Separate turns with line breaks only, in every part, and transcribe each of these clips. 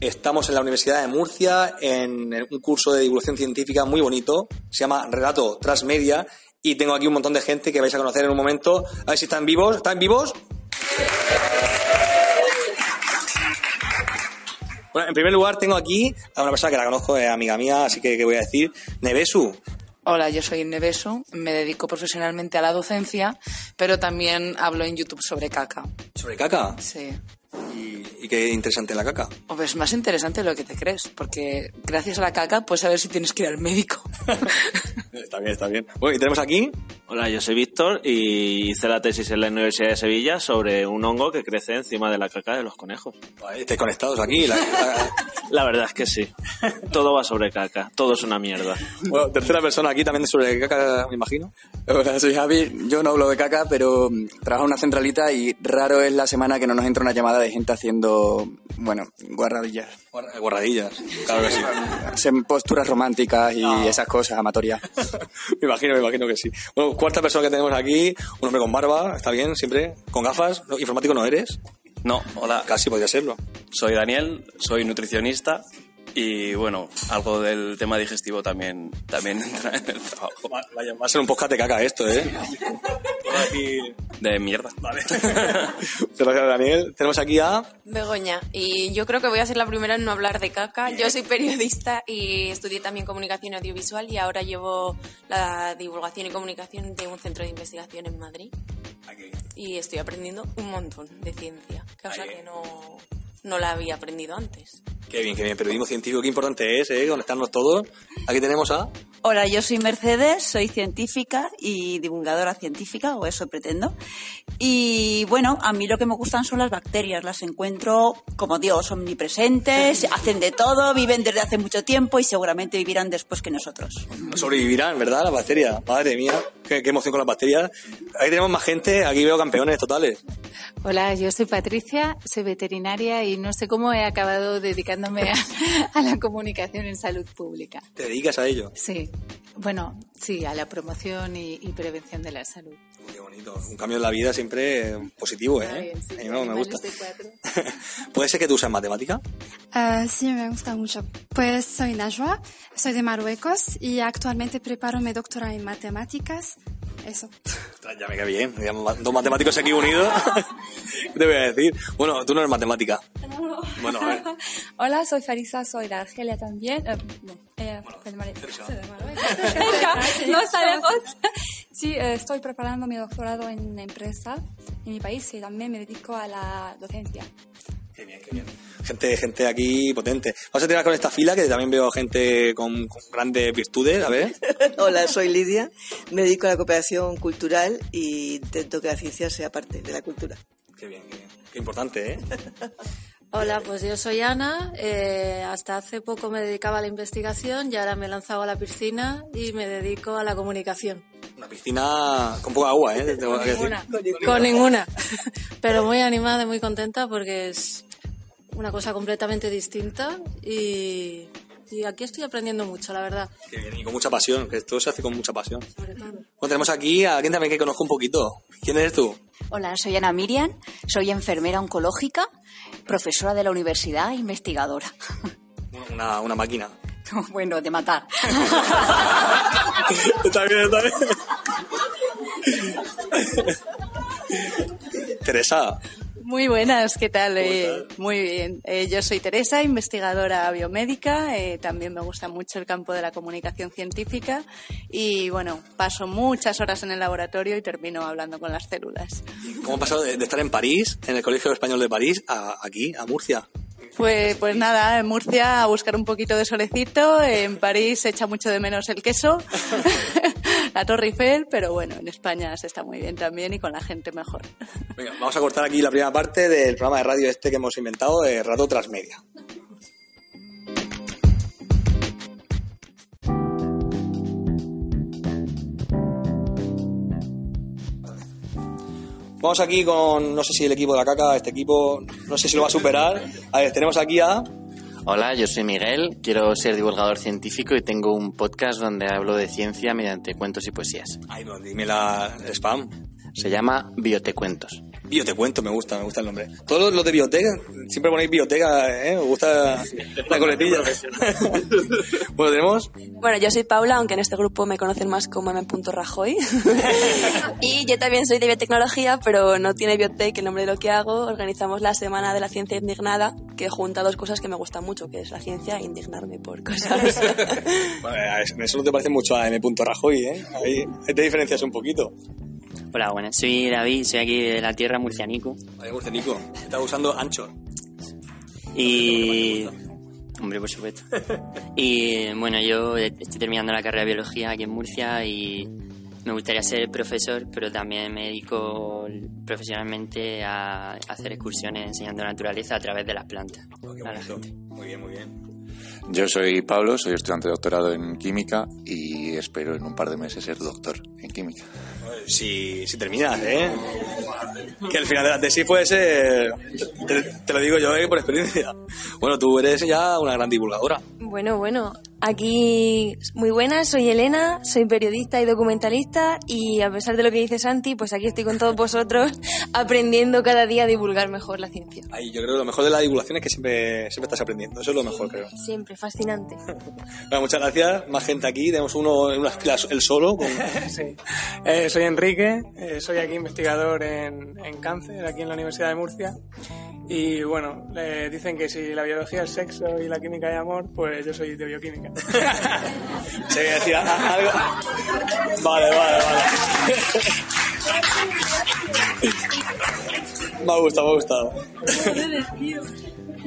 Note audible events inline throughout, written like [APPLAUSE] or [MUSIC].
Estamos en la Universidad de Murcia en un curso de divulgación científica muy bonito. Se llama Relato Transmedia. Y tengo aquí un montón de gente que vais a conocer en un momento. A ver si están vivos. ¿Están vivos? Bueno, en primer lugar tengo aquí a una persona que la conozco, es amiga mía, así que ¿qué voy a decir? Nevesu.
Hola, yo soy Nevesu, me dedico profesionalmente a la docencia, pero también hablo en YouTube sobre caca.
¿Sobre caca?
Sí.
¿Y, qué interesante la caca?
O es más interesante de lo que te crees, porque gracias a la caca puedes saber si tienes que ir al médico.
Está bien, está bien. Bueno, y tenemos aquí
Hola, yo soy Víctor y hice la tesis en la Universidad de Sevilla sobre un hongo que crece encima de la caca de los conejos.
¿Estáis conectados aquí? [LAUGHS]
La, verdad es que sí. Todo va sobre caca. Todo es una mierda.
Bueno, tercera persona aquí también sobre caca, me imagino.
Hola, soy Javi. Yo no hablo de caca, pero trabajo en una centralita y raro es la semana que no nos entra una llamada de gente haciendo, bueno, guarradillas.
Guarradillas, claro que sí. [LAUGHS]
Posturas románticas y esas cosas amatorias. [LAUGHS]
me imagino, me imagino que sí. Bueno, cuarta persona que tenemos aquí, un hombre con barba, está bien, siempre, con gafas. ¿Informático no eres?
No, hola.
Casi podría serlo.
Soy Daniel, soy nutricionista y bueno, algo del tema digestivo también, también [LAUGHS] entra en el trabajo.
Vaya, va a ser un podcast de caca esto, ¿eh?
De mierda.
Vale. [LAUGHS] Gracias, Daniel. Tenemos aquí a...
Begoña. Y yo creo que voy a ser la primera en no hablar de caca. Yo soy periodista y estudié también comunicación audiovisual y ahora llevo la divulgación y comunicación de un centro de investigación en Madrid. Y estoy aprendiendo un montón de ciencia, cosa que no, no la había aprendido antes.
Qué bien, qué bien. Periodismo científico, qué importante es, ¿eh? Conectarnos todos. Aquí tenemos a...
Hola, yo soy Mercedes, soy científica y divulgadora científica, o eso pretendo. Y bueno, a mí lo que me gustan son las bacterias, las encuentro como Dios, omnipresentes, [LAUGHS] hacen de todo, viven desde hace mucho tiempo y seguramente vivirán después que nosotros.
Sobrevivirán, ¿verdad? Las bacterias. Madre mía, qué, qué emoción con las bacterias. Ahí tenemos más gente, aquí veo campeones totales.
Hola, yo soy Patricia, soy veterinaria y no sé cómo he acabado dedicándome a, la comunicación en salud pública.
¿Te dedicas a ello?
Sí. Bueno, sí, a la promoción y, prevención de la salud.
Qué bonito. Un cambio en la vida siempre positivo, ¿eh? a mí me gusta. [LAUGHS] ¿Puede ser que tú usas matemática?
Uh, sí, me gusta mucho. Pues soy Najwa, soy de Marruecos y actualmente preparo mi doctorado en matemáticas eso.
Ya me queda bien. Dos matemáticos aquí unidos. ¿Qué [LAUGHS] te voy a decir? Bueno, tú no eres matemática. Bueno, a ver. [LAUGHS]
Hola, soy Farisa, soy de Argelia también. Eh, no, eh, [LAUGHS] no está lejos. Sí, eh, estoy preparando mi doctorado en empresa en mi país y también me dedico a la docencia.
Qué bien, qué bien gente, gente aquí potente. Vamos a tirar con esta fila, que también veo gente con, grandes virtudes, a ver. [LAUGHS]
Hola, soy Lidia, me dedico a la cooperación cultural y intento que la ciencia sea parte de la cultura.
Qué bien, qué bien. Qué importante, ¿eh? [LAUGHS]
Hola, pues yo soy Ana. Eh, hasta hace poco me dedicaba a la investigación y ahora me he lanzado a la piscina y me dedico a la comunicación.
Una piscina con poca agua, ¿eh? [LAUGHS]
Con ninguna. Con ninguna. Pero muy animada y muy contenta porque es una cosa completamente distinta y, aquí estoy aprendiendo mucho, la verdad.
y con mucha pasión, que esto se hace con mucha pasión. Bueno, tenemos aquí a alguien también que conozco un poquito. ¿Quién eres tú?
Hola, soy Ana Miriam, soy enfermera oncológica, profesora de la universidad, investigadora.
Una, una máquina.
Bueno, de matar. [LAUGHS]
está bien, está bien. [LAUGHS] Teresa,
muy buenas, ¿qué tal? Eh, muy bien. Eh, yo soy Teresa, investigadora biomédica. Eh, también me gusta mucho el campo de la comunicación científica. Y bueno, paso muchas horas en el laboratorio y termino hablando con las células.
¿Cómo ha pasado de, estar en París, en el Colegio Español de París, a aquí, a Murcia?
Pues, pues nada, en Murcia a buscar un poquito de solecito. En París se echa mucho de menos el queso. [LAUGHS] la Torre Eiffel, pero bueno, en España se está muy bien también y con la gente mejor.
Venga, vamos a cortar aquí la primera parte del programa de radio este que hemos inventado, de Radio Transmedia. Vamos aquí con, no sé si el equipo de la caca, este equipo, no sé si lo va a superar. A ver, tenemos aquí a
Hola, yo soy Miguel, quiero ser divulgador científico y tengo un podcast donde hablo de ciencia mediante cuentos y poesías.
Ay, no, dime la spam.
Se llama Biotecuentos.
Biotecuento, me gusta, me gusta el nombre. Todos los de biblioteca, siempre ponéis biblioteca, ¿eh? Me gusta la coletilla. [LAUGHS] bueno, tenemos...
Bueno, yo soy Paula, aunque en este grupo me conocen más como M. Rajoy. [LAUGHS] y yo también soy de biotecnología, pero no tiene biotech el nombre de lo que hago. Organizamos la Semana de la Ciencia Indignada, que junta dos cosas que me gustan mucho, que es la ciencia e indignarme por cosas. [LAUGHS]
Bueno, eso no te parece mucho a M. Rajoy, ¿eh? Ahí te diferencias un poquito.
Hola, buenas. Soy David, soy aquí de la tierra murcianico.
Vale, Murcianico, está usando Anchor.
Y... Hombre, por supuesto. [LAUGHS] Y bueno, yo estoy terminando la carrera de biología aquí en Murcia y me gustaría ser profesor, pero también me dedico profesionalmente a hacer excursiones enseñando naturaleza a través de las plantas a la gente.
Muy bien, muy bien.
Yo soy Pablo, soy estudiante de doctorado en química y espero en un par de meses ser doctor en química.
Si, si terminas, ¿eh? Que al final de la tesis puede ser... Te, te lo digo yo, ¿eh? Por experiencia. Bueno, tú eres ya una gran divulgadora.
Bueno, bueno, aquí muy buenas, soy Elena, soy periodista y documentalista y a pesar de lo que dice Santi, pues aquí estoy con todos vosotros [LAUGHS] aprendiendo cada día a divulgar mejor la ciencia.
Ahí, yo creo que lo mejor de la divulgación es que siempre, siempre estás aprendiendo. Eso es lo mejor, creo.
Siempre, fascinante. [LAUGHS]
Bueno, muchas gracias. Más gente aquí. Tenemos uno en unas filas, el solo. con- [LAUGHS]
Sí. Eh, soy Enrique, eh, soy aquí investigador en, en cáncer, aquí en la Universidad de Murcia. Y bueno, eh, dicen que si la biología es sexo y la química es amor, pues yo soy de bioquímica. [LAUGHS]
Se a- algo. Vale, vale, vale. [LAUGHS] Me ha gustado, me ha gustado.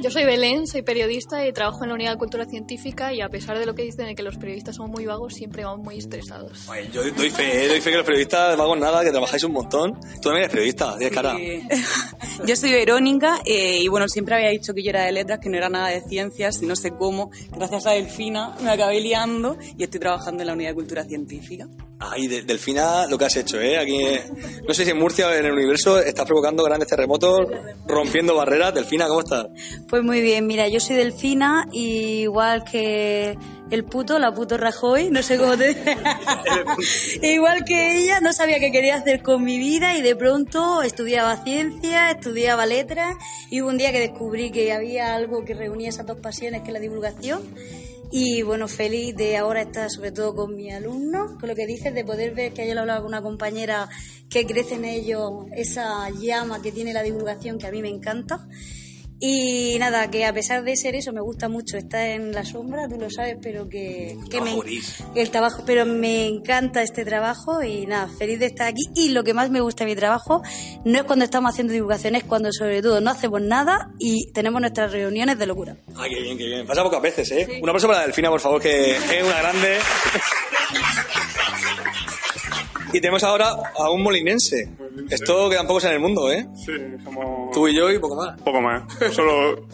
Yo soy Belén, soy periodista y trabajo en la Unidad de Cultura Científica y a pesar de lo que dicen de que los periodistas son muy vagos, siempre vamos muy estresados.
Yo doy fe, eh, doy fe que los periodistas hago nada, que trabajáis un montón. Tú también eres periodista, tienes cara. [LAUGHS]
Yo soy Verónica eh, y bueno, siempre había dicho que yo era de letras, que no era nada de ciencias y no sé cómo. Gracias a Delfina me acabé liando y estoy trabajando en la Unidad de Cultura Científica.
Ay, de- Delfina, lo que has hecho, ¿eh? Aquí, eh, no sé si en Murcia o en el universo estás provocando grandes terremotos, rompiendo barreras. Delfina, ¿cómo estás?
Pues muy bien, mira, yo soy Delfina y igual que el puto, la puto Rajoy, no sé cómo te [LAUGHS] Igual que ella, no sabía qué quería hacer con mi vida y de pronto estudiaba ciencia, estudiaba letras y hubo un día que descubrí que había algo que reunía esas dos pasiones, que es la divulgación. Y bueno, feliz de ahora estar sobre todo con mis alumnos, con lo que dices, de poder ver que ayer lo hablaba con una compañera que crece en ellos esa llama que tiene la divulgación que a mí me encanta. Y nada, que a pesar de ser eso, me gusta mucho estar en la sombra, tú lo sabes, pero que, que me, el trabajo, pero me encanta este trabajo y nada, feliz de estar aquí. Y lo que más me gusta de mi trabajo no es cuando estamos haciendo divulgación, es cuando sobre todo no hacemos nada y tenemos nuestras reuniones de locura.
Ay, qué bien, qué bien. Pasa pocas veces, ¿eh? Un aplauso para Delfina, por favor, que es una grande. [LAUGHS] Y tenemos ahora a un molinense. Esto quedan pocos en el mundo, ¿eh?
Sí, somos...
Tú y yo y poco más.
Poco más. Solo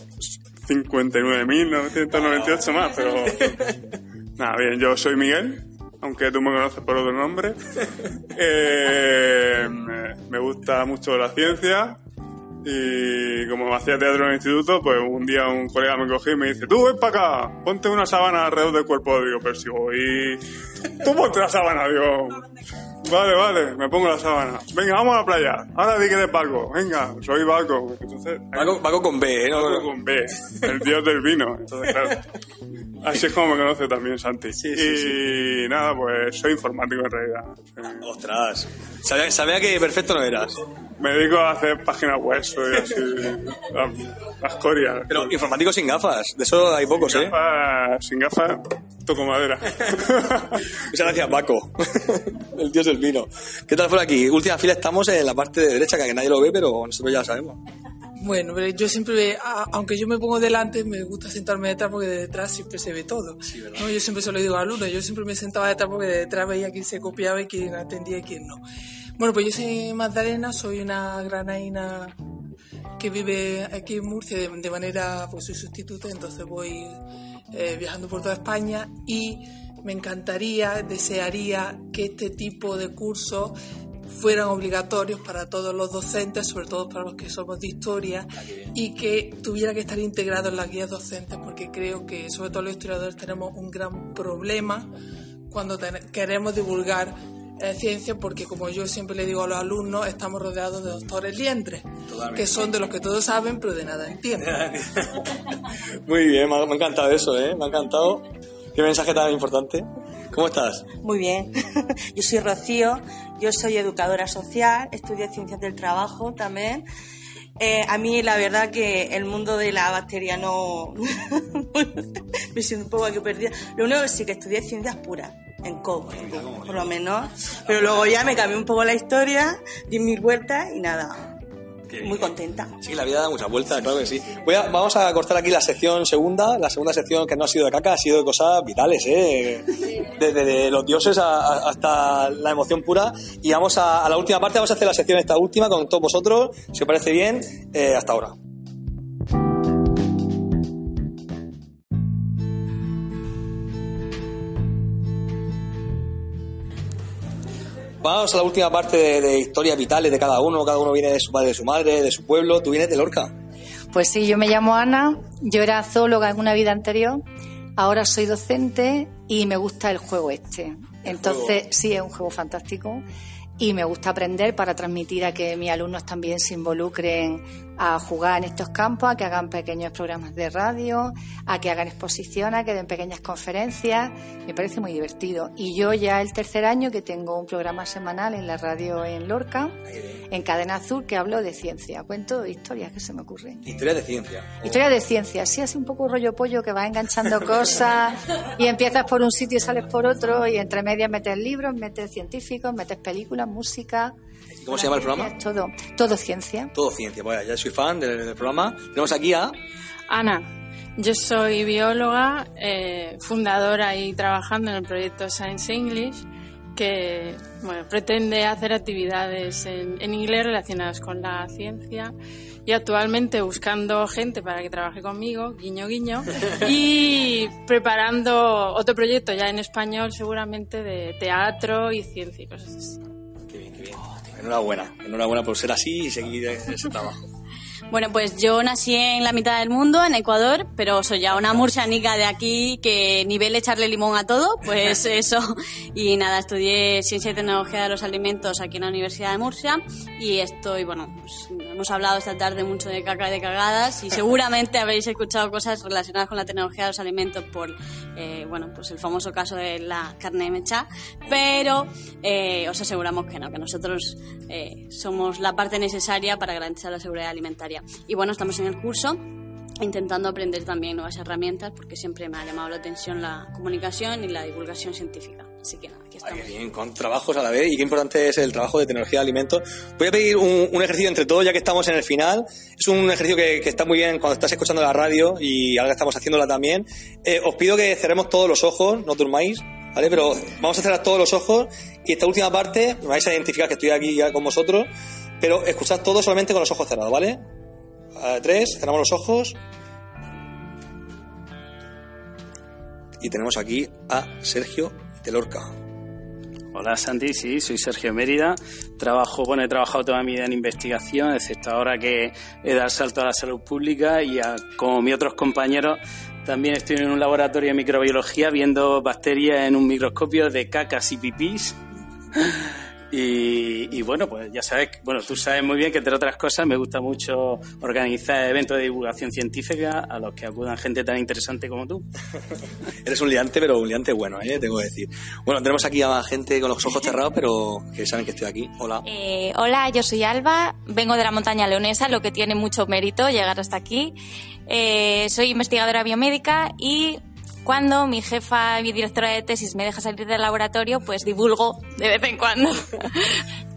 59.998 más, pero... [LAUGHS] Nada, bien, yo soy Miguel, aunque tú me conoces por otro nombre. Eh, me, gusta mucho la ciencia y como hacía teatro en el instituto, pues un día un colega me cogió y me dice, tú ven para acá, ponte una sábana alrededor del cuerpo. Digo, pero si voy... Tú ponte la sábana, digo... Vale, vale, me pongo la sábana. Venga, vamos a la playa. Ahora di que eres Paco. Venga, soy Paco. Entonces,
Paco, Paco con B, ¿eh? No,
Paco con B, el dios del vino. Entonces, claro. [LAUGHS] Así es como me conoce también Santi. y nada, pues soy informático en realidad.
Ostras. Sabía, sabía que perfecto no eras.
Me dedico a hacer páginas web, soy así. la, la escoria.
Pero informático sin gafas, de eso hay pocos, ¿eh?
Sin gafas, toco madera. [LAUGHS]
Muchas gracias, Paco. [LAUGHS] El dios del vino. ¿Qué tal por aquí? Última fila estamos en la parte de derecha, que nadie lo ve, pero nosotros ya lo sabemos.
Bueno, pero yo siempre, aunque yo me pongo delante, me gusta sentarme detrás porque de detrás siempre se ve todo. ¿no? Yo siempre se lo digo a alumnos, yo siempre me sentaba detrás porque de detrás veía quién se copiaba y quién atendía y quién no. Bueno, pues yo soy Magdalena, soy una granaína que vive aquí en Murcia de, de manera, pues soy sustituta, entonces voy eh, viajando por toda España y me encantaría, desearía que este tipo de cursos fueran obligatorios para todos los docentes, sobre todo para los que somos de historia, y que tuviera que estar integrado en las guías docentes, porque creo que sobre todo los historiadores tenemos un gran problema cuando queremos divulgar eh, ciencia porque, como yo siempre le digo a los alumnos, estamos rodeados de doctores lientres, que son de los que todos saben, pero de nada entienden. [LAUGHS]
Muy bien, me ha, me ha encantado eso, ¿eh? Me ha encantado. Qué mensaje tan importante. ¿Cómo estás?
Muy bien. [LAUGHS] Yo soy Rocío, yo soy educadora social, estudio ciencias del trabajo también. Eh, a mí la verdad que el mundo de la bacteria no... [LAUGHS] me siento un poco aquí perdida. Lo único que sí que estudié ciencias puras, en COU, por lo menos. Pero luego ya me cambié un poco la historia, di mil vueltas y nada. Muy contenta.
Sí, la vida da muchas vueltas, claro que sí. Voy a- vamos a cortar aquí la sección segunda. La segunda sección que no ha sido de caca, ha sido de cosas vitales, ¿eh? Desde de los dioses a- a- hasta la emoción pura. Y vamos a, a la última parte, vamos a hacer la sección esta última con todos vosotros. Si os parece bien, eh, hasta ahora. Vamos a la última parte de, de historias vitales de cada uno. Cada uno viene de su padre, de su madre, de su pueblo. Tú vienes de Lorca.
Pues sí, yo me llamo Ana, yo era zoóloga en una vida anterior, ahora soy docente y me gusta el juego este. Entonces, sí, es un juego fantástico y me gusta aprender para transmitir a que mis alumnos también se involucren a jugar en estos campos, a que hagan pequeños programas de radio, a que hagan exposiciones, a que den pequeñas conferencias. Me parece muy divertido. Y yo ya el tercer año que tengo un programa semanal en la radio en Lorca, en Cadena Azul, que hablo de ciencia. Cuento historias que se me ocurren.
Historias de ciencia.
Historia de ciencia, sí, así un poco rollo pollo que vas enganchando [LAUGHS] cosas y empiezas por un sitio y sales por otro y entre medias metes libros, metes científicos, metes películas, música.
¿Cómo se llama el programa?
Todo, todo ciencia.
Todo ciencia. Vaya, ya soy fan del, del programa. Tenemos aquí a...
Ana, yo soy bióloga, eh, fundadora y trabajando en el proyecto Science English, que bueno, pretende hacer actividades en, en inglés relacionadas con la ciencia y actualmente buscando gente para que trabaje conmigo, guiño guiño, [LAUGHS] y preparando otro proyecto ya en español seguramente de teatro y ciencia y cosas así.
Enhorabuena. Enhorabuena por ser así y seguir ese trabajo. [LAUGHS]
Bueno, pues yo nací en la mitad del mundo, en Ecuador, pero soy ya una murcianica de aquí que nivel echarle limón a todo, pues [LAUGHS] eso. Y nada, estudié Ciencia y Tecnología de los Alimentos aquí en la Universidad de Murcia y estoy, bueno, pues hemos hablado esta tarde mucho de caca y de cagadas y seguramente [LAUGHS] habéis escuchado cosas relacionadas con la tecnología de los alimentos por, eh, bueno, pues el famoso caso de la carne de mecha, pero eh, os aseguramos que no, que nosotros eh, somos la parte necesaria para garantizar la seguridad alimentaria. Y bueno, estamos en el curso intentando aprender también nuevas herramientas porque siempre me ha llamado la atención la comunicación y la divulgación científica. Así que nada, aquí estamos.
Qué bien, con trabajos a la vez y qué importante es el trabajo de tecnología de alimentos. Voy a pedir un, un ejercicio entre todos, ya que estamos en el final. Es un ejercicio que, que está muy bien cuando estás escuchando la radio y ahora estamos haciéndola también. Eh, os pido que cerremos todos los ojos, no durmáis, ¿vale? Pero vamos a cerrar todos los ojos y esta última parte me vais a identificar que estoy aquí ya con vosotros, pero escuchad todo solamente con los ojos cerrados, ¿vale? A tres, cerramos los ojos. Y tenemos aquí a Sergio de Lorca.
Hola Santi, sí, soy Sergio Mérida. Trabajo, bueno, he trabajado toda mi vida en investigación, excepto ahora que he dado el salto a la salud pública y como mis otros compañeros también estoy en un laboratorio de microbiología viendo bacterias en un microscopio de cacas y pipís. Y, y bueno, pues ya sabes, bueno, tú sabes muy bien que entre otras cosas me gusta mucho organizar eventos de divulgación científica a los que acudan gente tan interesante como tú. [LAUGHS]
Eres un liante, pero un liante bueno, ¿eh? tengo que decir. Bueno, tenemos aquí a gente con los ojos cerrados, pero que saben que estoy aquí. Hola.
Eh, hola, yo soy Alba, vengo de la montaña leonesa, lo que tiene mucho mérito llegar hasta aquí. Eh, soy investigadora biomédica y cuando mi jefa, mi directora de tesis me deja salir del laboratorio, pues divulgo de vez en cuando. [LAUGHS]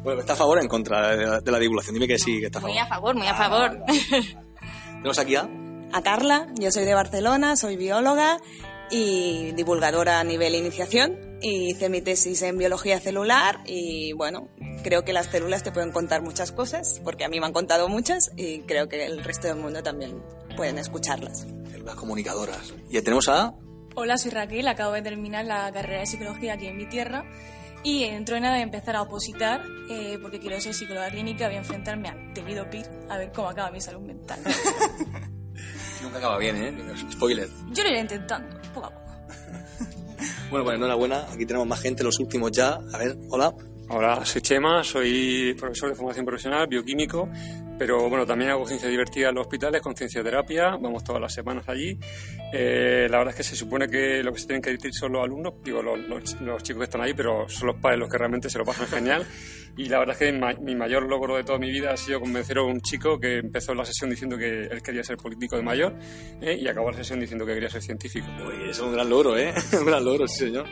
Bueno, ¿está a favor o en contra de la, de la divulgación? Dime que sí, que está a favor.
Muy a favor, muy a favor.
Tenemos aquí a...
a Carla, yo soy de Barcelona, soy bióloga y divulgadora a nivel iniciación y hice mi tesis en biología celular y bueno, creo que las células te pueden contar muchas cosas porque a mí me han contado muchas y creo que el resto del mundo también pueden escucharlas.
Células comunicadoras. Y tenemos a...
Hola, soy Raquel, acabo de terminar la carrera de psicología aquí en mi tierra y dentro de nada voy a empezar a opositar eh, porque quiero ser psicóloga clínica, voy a enfrentarme al temido PIR a ver cómo acaba mi salud mental. [LAUGHS]
Nunca acaba bien, ¿eh? Spoiler.
Yo lo iré intentando, poco a poco. [LAUGHS]
Bueno, pues enhorabuena. Aquí tenemos más gente, los últimos ya. A ver, hola.
Hola, soy Chema, soy profesor de formación profesional, bioquímico, pero bueno, también hago ciencia divertida en los hospitales con ciencioterapia, vamos todas las semanas allí. Eh, la verdad es que se supone que lo que se tienen que decir son los alumnos, digo, los, los- los chicos que están ahí, pero son los padres los que realmente se lo pasan [LAUGHS] genial. Y la verdad es que mi mayor logro de toda mi vida ha sido convencer a un chico que empezó la sesión diciendo que él quería ser político de mayor eh, y acabó la sesión diciendo que quería ser científico.
Uy, es un gran logro, ¿eh? [LAUGHS] un gran logro, sí, señor.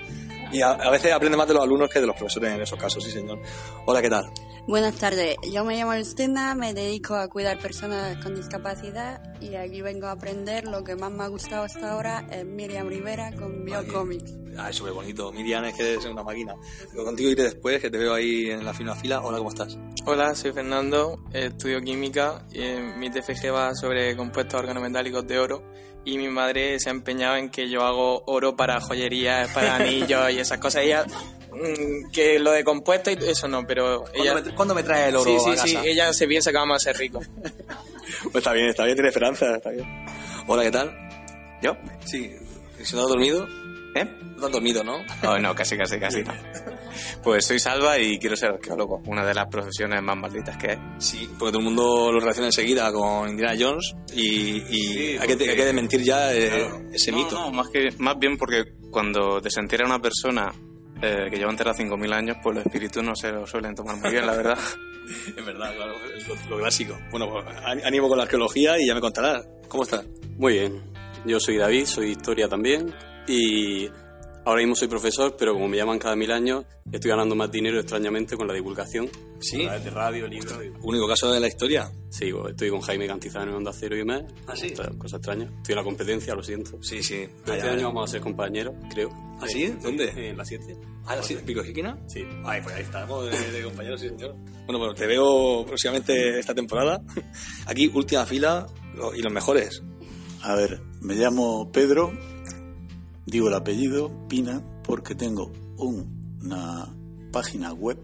Y a, a veces aprende más de los alumnos que de los profesores en esos casos, sí, señor. Hola, ¿qué tal?
Buenas tardes, yo me llamo Justina, me dedico a cuidar personas con discapacidad y aquí vengo a aprender lo que más me ha gustado hasta ahora es Miriam Rivera con Biocomics.
Ah, es súper bonito. Miriam es que es una máquina. Contigo iré después, que te veo ahí en la fila fila. Hola, ¿cómo estás?
Hola, soy Fernando, estudio química y mi TFG va sobre compuestos organometálicos de oro y mi madre se ha empeñado en que yo hago oro para joyerías, para anillos y esas cosas. Ella, mm, que lo de compuestos y eso no, pero ella...
me, ¿cuándo me trae el oro
Sí, sí,
a
sí, ella se piensa que vamos a ser ricos. [LAUGHS]
Pues está bien, está bien, tiene esperanza, está bien. Hola, ¿qué tal?
¿Yo?
Sí. ¿Si no has dormido?
¿Eh?
No has dormido, ¿no?
Oh, no, casi, casi, casi no. Pues soy Salva y quiero ser arqueólogo, una de las profesiones más malditas que hay.
Sí, porque todo el mundo lo relaciona enseguida con Indiana Jones y, y hay, que,
porque-
hay que desmentir ya eh, ese
No,
mito.
No, más, que, más bien porque cuando desentierra a una persona eh, que lleva enterrada 5.000 años, pues los espíritus no se lo suelen tomar muy bien, la verdad. [LAUGHS]
Es verdad, claro, es lo, lo clásico. Bueno, pues ánimo con la arqueología y ya me contarás. ¿Cómo estás?
Muy bien. Yo soy David, soy historia también y ahora mismo soy profesor, pero como me llaman cada mil años, estoy ganando más dinero extrañamente con la divulgación.
Sí.
A través de radio, libros. y-
Único caso de la historia.
Sí, pues, estoy con Jaime Cantizano en Onda Cero y más.
¿Ah, sí?
Cosa extraña. Estoy en la competencia, lo siento.
Sí, sí.
Este
Allá,
año vamos a ser compañeros, creo.
¿Ah, sí? ¿Dónde?
En la 7.
¿Ah, la sí? ¿Pico Jiquina?
Sí.
Ay, pues ahí estamos de, de compañeros, sí, señor. Bueno, bueno, te veo próximamente esta temporada. [LAUGHS] Aquí, última fila y los mejores.
A ver, me llamo Pedro, digo el apellido, Pina, porque tengo un- una página web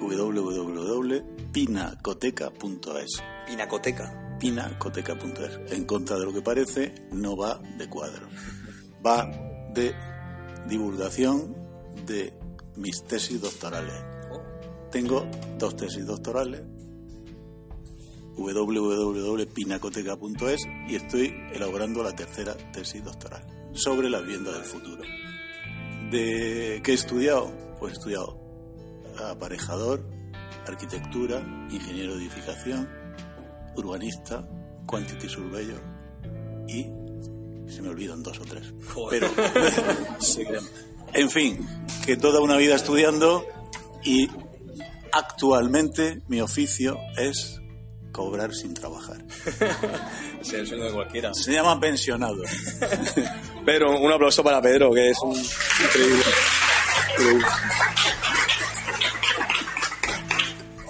www.pinacoteca.es.
Pinacoteca.
Pinacoteca.es. En contra de lo que parece, no va de cuadros. Va de divulgación de mis tesis doctorales. Tengo dos tesis doctorales www.pinacoteca.es y estoy elaborando la tercera tesis doctoral sobre la vivienda del futuro. ¿De qué he estudiado? Pues he estudiado aparejador, arquitectura, ingeniero de edificación, urbanista, quantity surveyor y se me olvidan dos o tres. Pero, [LAUGHS] seguiremos. en fin, que toda una vida estudiando y actualmente mi oficio es cobrar sin trabajar. [LAUGHS]
El sueño de cualquiera.
Se llama pensionado. [LAUGHS]
Pedro, un aplauso para Pedro, que es un increíble. increíble.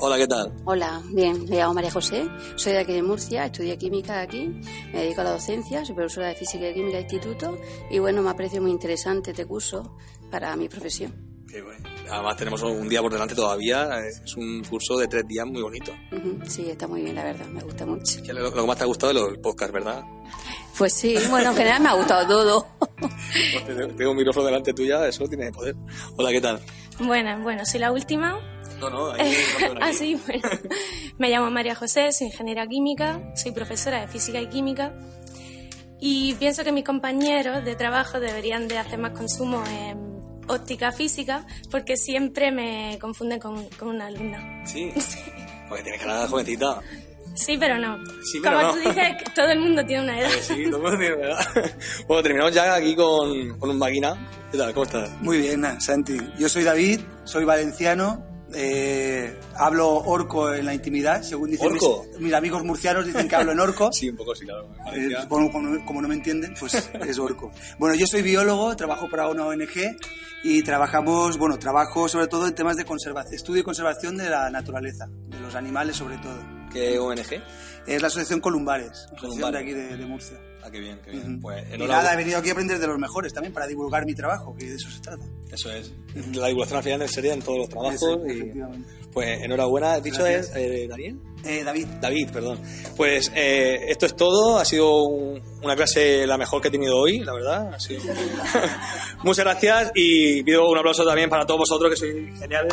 Hola, ¿qué tal?
Hola, bien, me llamo María José, soy de aquí de Murcia, estudié química aquí, me dedico a la docencia, soy profesora de física y química de instituto y bueno, me aprecio muy interesante este curso para mi profesión.
Qué bueno. Además, tenemos un día por delante todavía. Es un curso de tres días muy bonito.
Sí, está muy bien, la verdad, me gusta mucho.
Lo, lo que más te ha gustado es del podcast, ¿verdad?
Pues sí, bueno, en general me ha gustado todo.
Pues te- Tengo un micrófono delante tuya, eso tiene poder. Hola, ¿qué tal?
Bueno, bueno, soy la última.
No, no, ahí, [LAUGHS]
ah, sí, bueno. Me llamo María José, soy ingeniera química, soy profesora de física y química y pienso que mis compañeros de trabajo deberían de hacer más consumo en óptica física porque siempre me confunden con, con una alumna.
Sí. [LAUGHS] Porque tienes cara de jovencita.
Sí, pero no.
Sí, pero
Como
no.
tú dices, [LAUGHS] todo el mundo tiene una edad.
Sí, todo el mundo tiene edad. Bueno, terminamos ya aquí con, con un máquina. ¿Qué tal? ¿Cómo estás?
Muy bien, nada, Santi. Yo soy David, soy valenciano, eh, hablo orco en la intimidad, según dicen mis,
¿Orco?
mis amigos murcianos, dicen que hablo en orco. [LAUGHS]
Sí, un poco sí, claro.
Eh, como, como- como no me entienden, pues [LAUGHS] es orco. Bueno, yo soy biólogo, trabajo para una ONG y trabajamos, bueno, trabajo sobre todo en temas de conservación, estudio y conservación de la naturaleza, de los animales sobre todo.
¿Qué ONG?
Es la Asociación Columbares, asociación
Columbares.
de aquí de, de Murcia.
Ah, qué bien, qué bien. Pues
Y nada, he venido aquí a aprender de los mejores también para divulgar mi trabajo, que de eso se trata.
Eso es. La divulgación al final sería en todos los trabajos.
Eso,
y, pues enhorabuena. ¿Has dicho
Gracias.
es eh, Daniel?
Eh, David.
David, perdón. Pues eh, esto es todo. Ha sido un- una clase la mejor que he tenido hoy, la verdad. Ha sido- [LAUGHS] Muchas gracias y pido un aplauso también para todos vosotros que sois geniales.